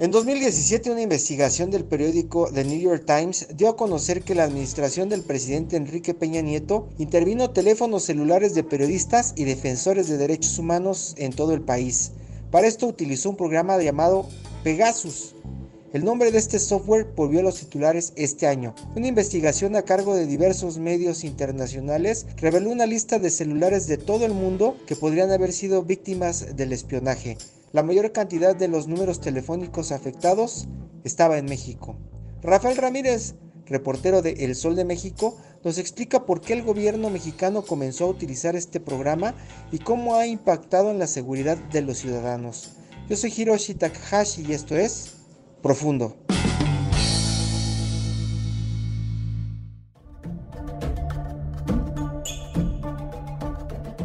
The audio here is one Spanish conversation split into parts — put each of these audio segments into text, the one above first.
En 2017, una investigación del periódico The New York Times dio a conocer que la administración del presidente Enrique Peña Nieto intervino teléfonos celulares de periodistas y defensores de derechos humanos en todo el país. Para esto utilizó un programa llamado Pegasus. El nombre de este software volvió a los titulares este año. Una investigación a cargo de diversos medios internacionales reveló una lista de celulares de todo el mundo que podrían haber sido víctimas del espionaje. La mayor cantidad de los números telefónicos afectados estaba en México. Rafael Ramírez, reportero de El Sol de México, nos explica por qué el gobierno mexicano comenzó a utilizar este programa y cómo ha impactado en la seguridad de los ciudadanos. Yo soy Hiroshi Takahashi y esto es Profundo.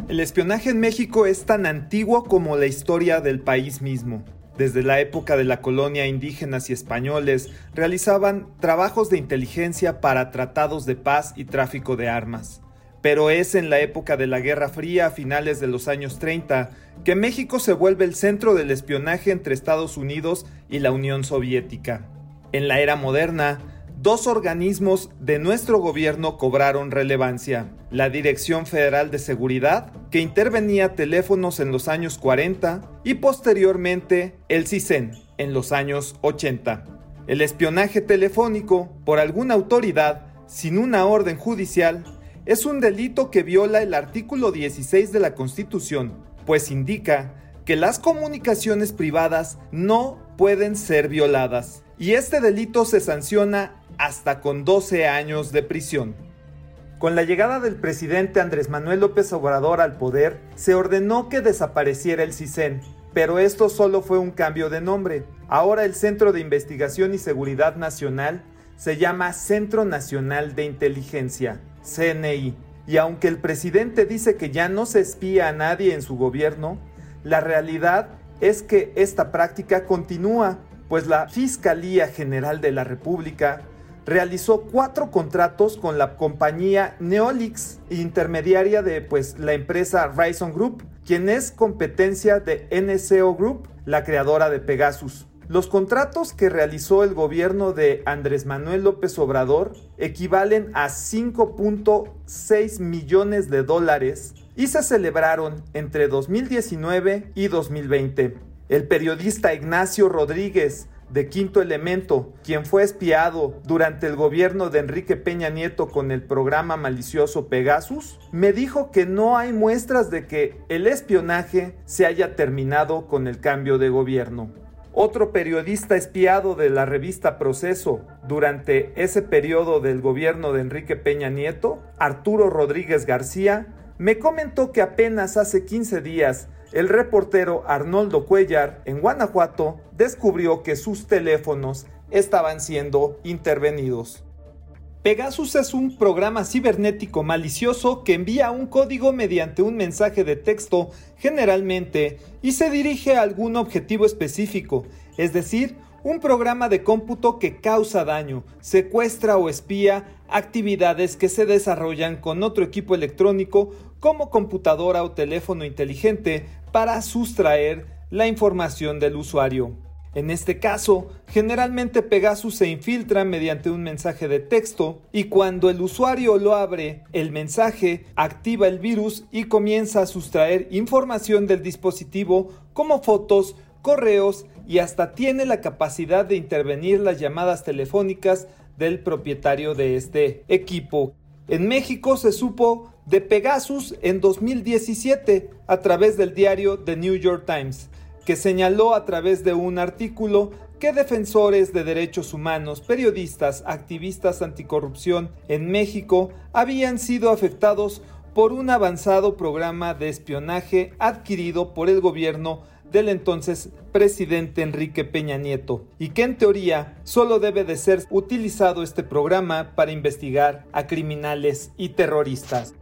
El espionaje en México es tan antiguo como la historia del país mismo. Desde la época de la colonia indígenas y españoles realizaban trabajos de inteligencia para tratados de paz y tráfico de armas. Pero es en la época de la Guerra Fría a finales de los años 30 que México se vuelve el centro del espionaje entre Estados Unidos y la Unión Soviética. En la era moderna, dos organismos de nuestro gobierno cobraron relevancia. La Dirección Federal de Seguridad, que intervenía teléfonos en los años 40, y posteriormente el CISEN en los años 80. El espionaje telefónico por alguna autoridad sin una orden judicial es un delito que viola el artículo 16 de la Constitución, pues indica que las comunicaciones privadas no pueden ser violadas. Y este delito se sanciona hasta con 12 años de prisión. Con la llegada del presidente Andrés Manuel López Obrador al poder, se ordenó que desapareciera el CISEN, pero esto solo fue un cambio de nombre. Ahora el Centro de Investigación y Seguridad Nacional se llama Centro Nacional de Inteligencia, CNI, y aunque el presidente dice que ya no se espía a nadie en su gobierno, la realidad es que esta práctica continúa, pues la Fiscalía General de la República realizó cuatro contratos con la compañía Neolix, intermediaria de pues, la empresa Ryzen Group, quien es competencia de NCO Group, la creadora de Pegasus. Los contratos que realizó el gobierno de Andrés Manuel López Obrador equivalen a 5.6 millones de dólares y se celebraron entre 2019 y 2020. El periodista Ignacio Rodríguez, de Quinto Elemento, quien fue espiado durante el gobierno de Enrique Peña Nieto con el programa malicioso Pegasus, me dijo que no hay muestras de que el espionaje se haya terminado con el cambio de gobierno. Otro periodista espiado de la revista Proceso durante ese periodo del gobierno de Enrique Peña Nieto, Arturo Rodríguez García, me comentó que apenas hace 15 días el reportero Arnoldo Cuellar en Guanajuato descubrió que sus teléfonos estaban siendo intervenidos. Pegasus es un programa cibernético malicioso que envía un código mediante un mensaje de texto generalmente y se dirige a algún objetivo específico, es decir, un programa de cómputo que causa daño, secuestra o espía actividades que se desarrollan con otro equipo electrónico como computadora o teléfono inteligente para sustraer la información del usuario. En este caso, generalmente Pegasus se infiltra mediante un mensaje de texto y cuando el usuario lo abre, el mensaje activa el virus y comienza a sustraer información del dispositivo como fotos, correos y hasta tiene la capacidad de intervenir las llamadas telefónicas del propietario de este equipo. En México se supo de Pegasus en 2017 a través del diario The New York Times que señaló a través de un artículo que defensores de derechos humanos, periodistas, activistas anticorrupción en México habían sido afectados por un avanzado programa de espionaje adquirido por el gobierno del entonces presidente Enrique Peña Nieto y que en teoría solo debe de ser utilizado este programa para investigar a criminales y terroristas.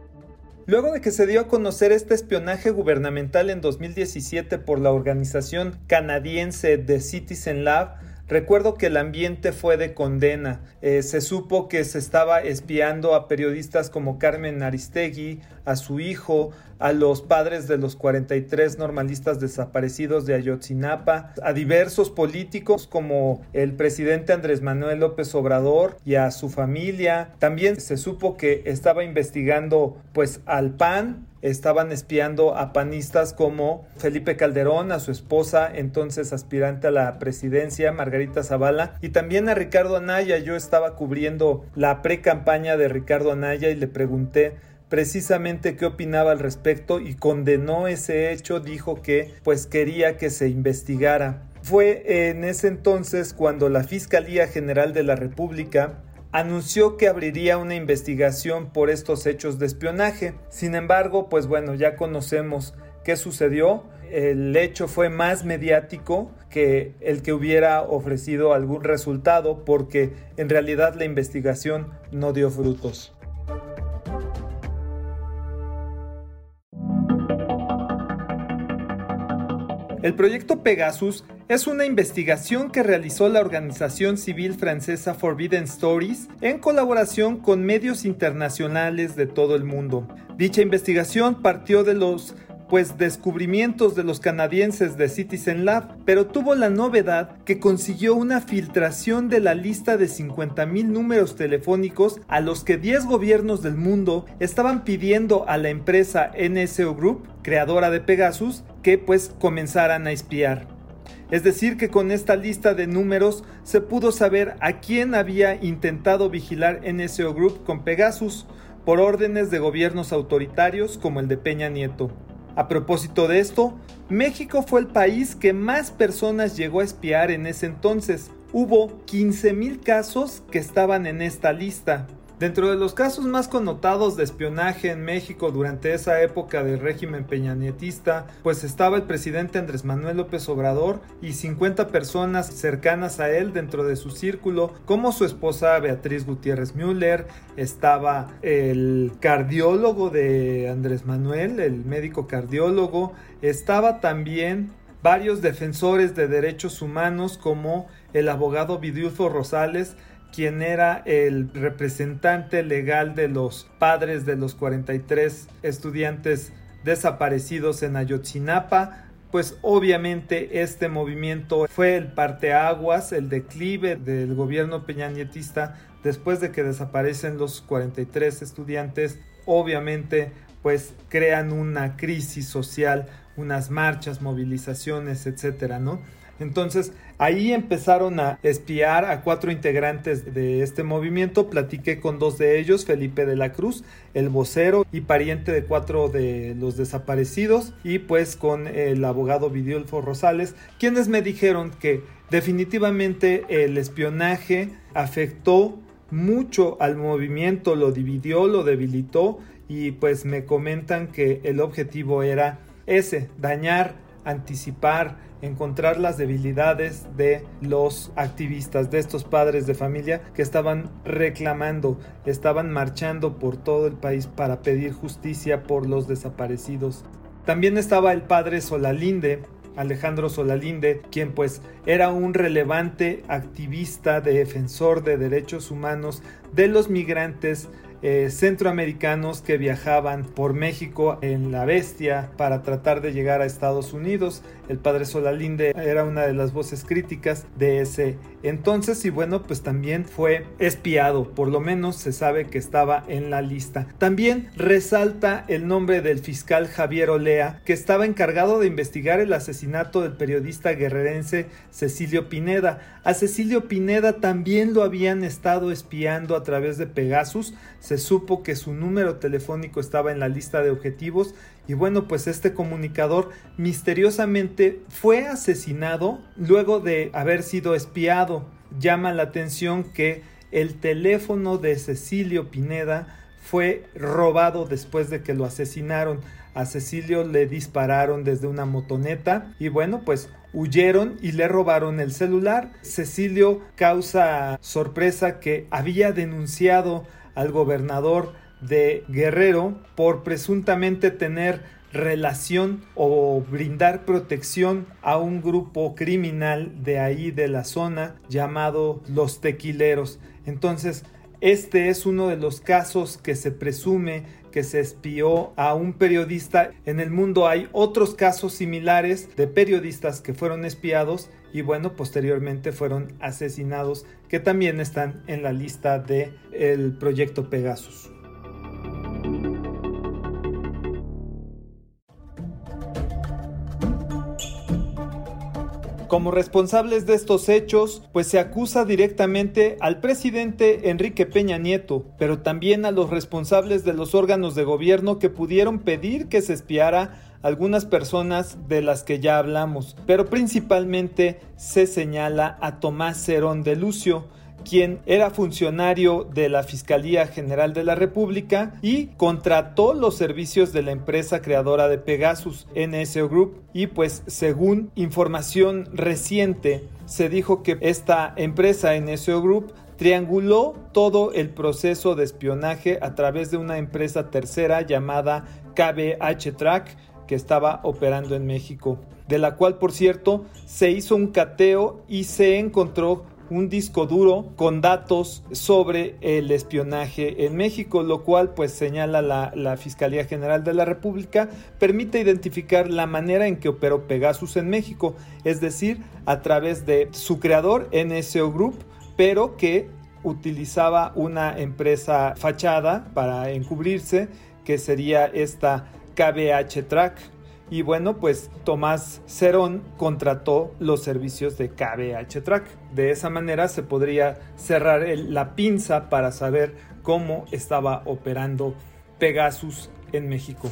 Luego de que se dio a conocer este espionaje gubernamental en 2017 por la organización canadiense The Citizen Lab, Recuerdo que el ambiente fue de condena. Eh, se supo que se estaba espiando a periodistas como Carmen Aristegui, a su hijo, a los padres de los 43 normalistas desaparecidos de Ayotzinapa, a diversos políticos como el presidente Andrés Manuel López Obrador y a su familia. También se supo que estaba investigando pues al PAN, estaban espiando a panistas como Felipe Calderón, a su esposa, entonces aspirante a la presidencia, Margarita Zavala, y también a Ricardo Anaya. Yo estaba cubriendo la pre-campaña de Ricardo Anaya y le pregunté precisamente qué opinaba al respecto y condenó ese hecho, dijo que pues quería que se investigara. Fue en ese entonces cuando la Fiscalía General de la República anunció que abriría una investigación por estos hechos de espionaje. Sin embargo, pues bueno, ya conocemos qué sucedió. El hecho fue más mediático que el que hubiera ofrecido algún resultado porque en realidad la investigación no dio frutos. El proyecto Pegasus es una investigación que realizó la organización civil francesa Forbidden Stories en colaboración con medios internacionales de todo el mundo. Dicha investigación partió de los pues descubrimientos de los canadienses de Citizen Lab, pero tuvo la novedad que consiguió una filtración de la lista de 50.000 números telefónicos a los que 10 gobiernos del mundo estaban pidiendo a la empresa NSO Group, creadora de Pegasus, que pues comenzaran a espiar. Es decir, que con esta lista de números se pudo saber a quién había intentado vigilar NSO Group con Pegasus por órdenes de gobiernos autoritarios como el de Peña Nieto. A propósito de esto, México fue el país que más personas llegó a espiar en ese entonces. Hubo 15.000 casos que estaban en esta lista. Dentro de los casos más connotados de espionaje en México durante esa época del régimen peñanietista, pues estaba el presidente Andrés Manuel López Obrador y 50 personas cercanas a él dentro de su círculo, como su esposa Beatriz Gutiérrez Müller, estaba el cardiólogo de Andrés Manuel, el médico cardiólogo, estaba también varios defensores de derechos humanos como el abogado Vidulfo Rosales, quien era el representante legal de los padres de los 43 estudiantes desaparecidos en Ayotzinapa, pues obviamente este movimiento fue el parteaguas, el declive del gobierno peñanietista después de que desaparecen los 43 estudiantes, obviamente pues crean una crisis social, unas marchas, movilizaciones, etcétera, ¿no? Entonces ahí empezaron a espiar a cuatro integrantes de este movimiento. Platiqué con dos de ellos, Felipe de la Cruz, el vocero y pariente de cuatro de los desaparecidos, y pues con el abogado Vidulfo Rosales, quienes me dijeron que definitivamente el espionaje afectó mucho al movimiento, lo dividió, lo debilitó y pues me comentan que el objetivo era ese, dañar, anticipar, encontrar las debilidades de los activistas, de estos padres de familia que estaban reclamando, estaban marchando por todo el país para pedir justicia por los desaparecidos. También estaba el padre Solalinde, Alejandro Solalinde, quien pues era un relevante activista, defensor de derechos humanos de los migrantes eh, centroamericanos que viajaban por México en la bestia para tratar de llegar a Estados Unidos. El padre Solalinde era una de las voces críticas de ese entonces y bueno pues también fue espiado, por lo menos se sabe que estaba en la lista. También resalta el nombre del fiscal Javier Olea que estaba encargado de investigar el asesinato del periodista guerrerense Cecilio Pineda. A Cecilio Pineda también lo habían estado espiando a través de Pegasus. Se supo que su número telefónico estaba en la lista de objetivos y bueno, pues este comunicador misteriosamente fue asesinado luego de haber sido espiado. Llama la atención que el teléfono de Cecilio Pineda fue robado después de que lo asesinaron. A Cecilio le dispararon desde una motoneta y bueno, pues huyeron y le robaron el celular. Cecilio causa sorpresa que había denunciado al gobernador de Guerrero por presuntamente tener relación o brindar protección a un grupo criminal de ahí de la zona llamado los tequileros. Entonces, este es uno de los casos que se presume que se espió a un periodista. En el mundo hay otros casos similares de periodistas que fueron espiados y bueno, posteriormente fueron asesinados que también están en la lista de el proyecto Pegasus. Como responsables de estos hechos, pues se acusa directamente al presidente Enrique Peña Nieto, pero también a los responsables de los órganos de gobierno que pudieron pedir que se espiara algunas personas de las que ya hablamos, pero principalmente se señala a Tomás Cerón de Lucio, quien era funcionario de la Fiscalía General de la República y contrató los servicios de la empresa creadora de Pegasus, NSO Group, y pues según información reciente se dijo que esta empresa NSO Group trianguló todo el proceso de espionaje a través de una empresa tercera llamada KBH Track que estaba operando en México, de la cual por cierto se hizo un cateo y se encontró un disco duro con datos sobre el espionaje en México, lo cual pues señala la, Fiscalía General de la República, permite identificar la manera en que operó Pegasus en México, es decir, a través de su creador NSO Group, pero que utilizaba una empresa fachada para encubrirse, que sería esta KBH Track y bueno, pues Tomás Cerón contrató los servicios de KBH Track. De esa manera se podría cerrar la pinza para saber cómo estaba operando Pegasus en México.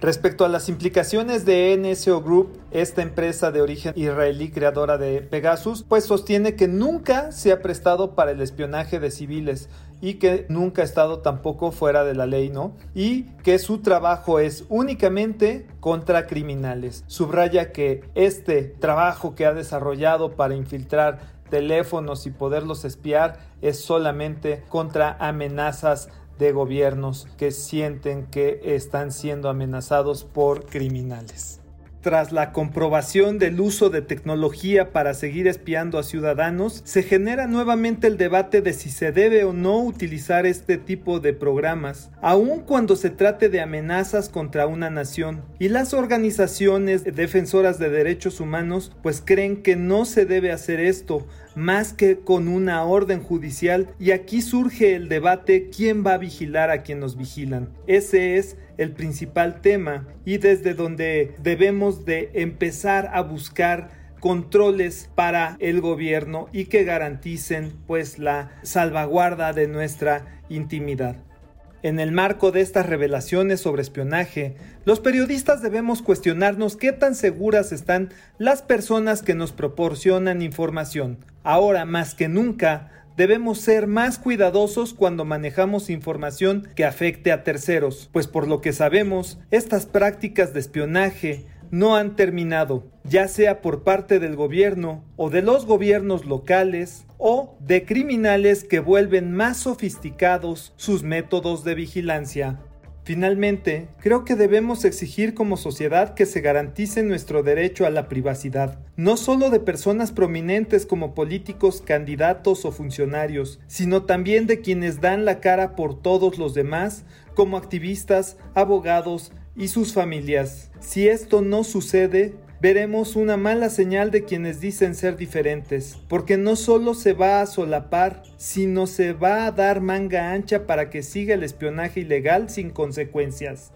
Respecto a las implicaciones de NSO Group, esta empresa de origen israelí creadora de Pegasus, pues sostiene que nunca se ha prestado para el espionaje de civiles y que nunca ha estado tampoco fuera de la ley, ¿no? Y que su trabajo es únicamente contra criminales. Subraya que este trabajo que ha desarrollado para infiltrar teléfonos y poderlos espiar es solamente contra amenazas de gobiernos que sienten que están siendo amenazados por criminales. Tras la comprobación del uso de tecnología para seguir espiando a ciudadanos, se genera nuevamente el debate de si se debe o no utilizar este tipo de programas, aun cuando se trate de amenazas contra una nación. Y las organizaciones defensoras de derechos humanos pues creen que no se debe hacer esto, más que con una orden judicial y aquí surge el debate quién va a vigilar a quien nos vigilan. Ese es el principal tema y desde donde debemos de empezar a buscar controles para el gobierno y que garanticen pues la salvaguarda de nuestra intimidad. En el marco de estas revelaciones sobre espionaje, los periodistas debemos cuestionarnos qué tan seguras están las personas que nos proporcionan información. Ahora más que nunca, debemos ser más cuidadosos cuando manejamos información que afecte a terceros, pues por lo que sabemos, estas prácticas de espionaje no han terminado, ya sea por parte del gobierno o de los gobiernos locales o de criminales que vuelven más sofisticados sus métodos de vigilancia. Finalmente, creo que debemos exigir como sociedad que se garantice nuestro derecho a la privacidad, no solo de personas prominentes como políticos, candidatos o funcionarios, sino también de quienes dan la cara por todos los demás, como activistas, abogados y sus familias. Si esto no sucede, veremos una mala señal de quienes dicen ser diferentes, porque no solo se va a solapar, sino se va a dar manga ancha para que siga el espionaje ilegal sin consecuencias.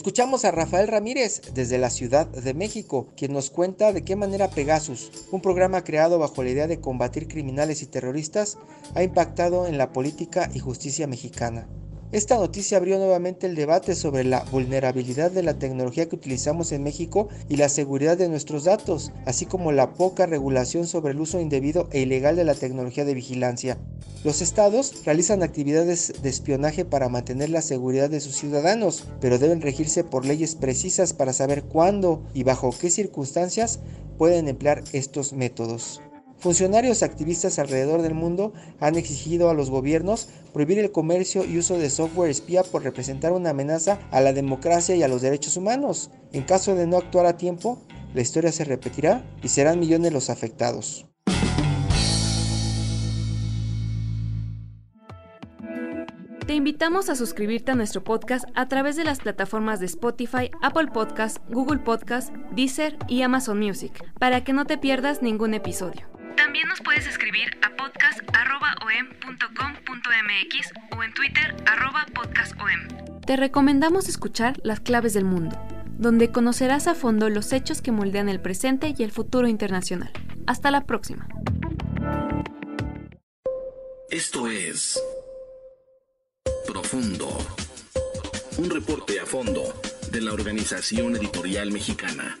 Escuchamos a Rafael Ramírez desde la Ciudad de México, quien nos cuenta de qué manera Pegasus, un programa creado bajo la idea de combatir criminales y terroristas, ha impactado en la política y justicia mexicana. Esta noticia abrió nuevamente el debate sobre la vulnerabilidad de la tecnología que utilizamos en México y la seguridad de nuestros datos, así como la poca regulación sobre el uso indebido e ilegal de la tecnología de vigilancia. Los estados realizan actividades de espionaje para mantener la seguridad de sus ciudadanos, pero deben regirse por leyes precisas para saber cuándo y bajo qué circunstancias pueden emplear estos métodos. Funcionarios activistas alrededor del mundo han exigido a los gobiernos prohibir el comercio y uso de software espía por representar una amenaza a la democracia y a los derechos humanos. En caso de no actuar a tiempo, la historia se repetirá y serán millones los afectados. Te invitamos a suscribirte a nuestro podcast a través de las plataformas de Spotify, Apple Podcast, Google Podcast, Deezer y Amazon Music, para que no te pierdas ningún episodio. También nos puedes escribir a podcast.om.com.mx o en Twitter podcastom. Te recomendamos escuchar Las Claves del Mundo, donde conocerás a fondo los hechos que moldean el presente y el futuro internacional. Hasta la próxima. Esto es Profundo. Un reporte a fondo de la Organización Editorial Mexicana.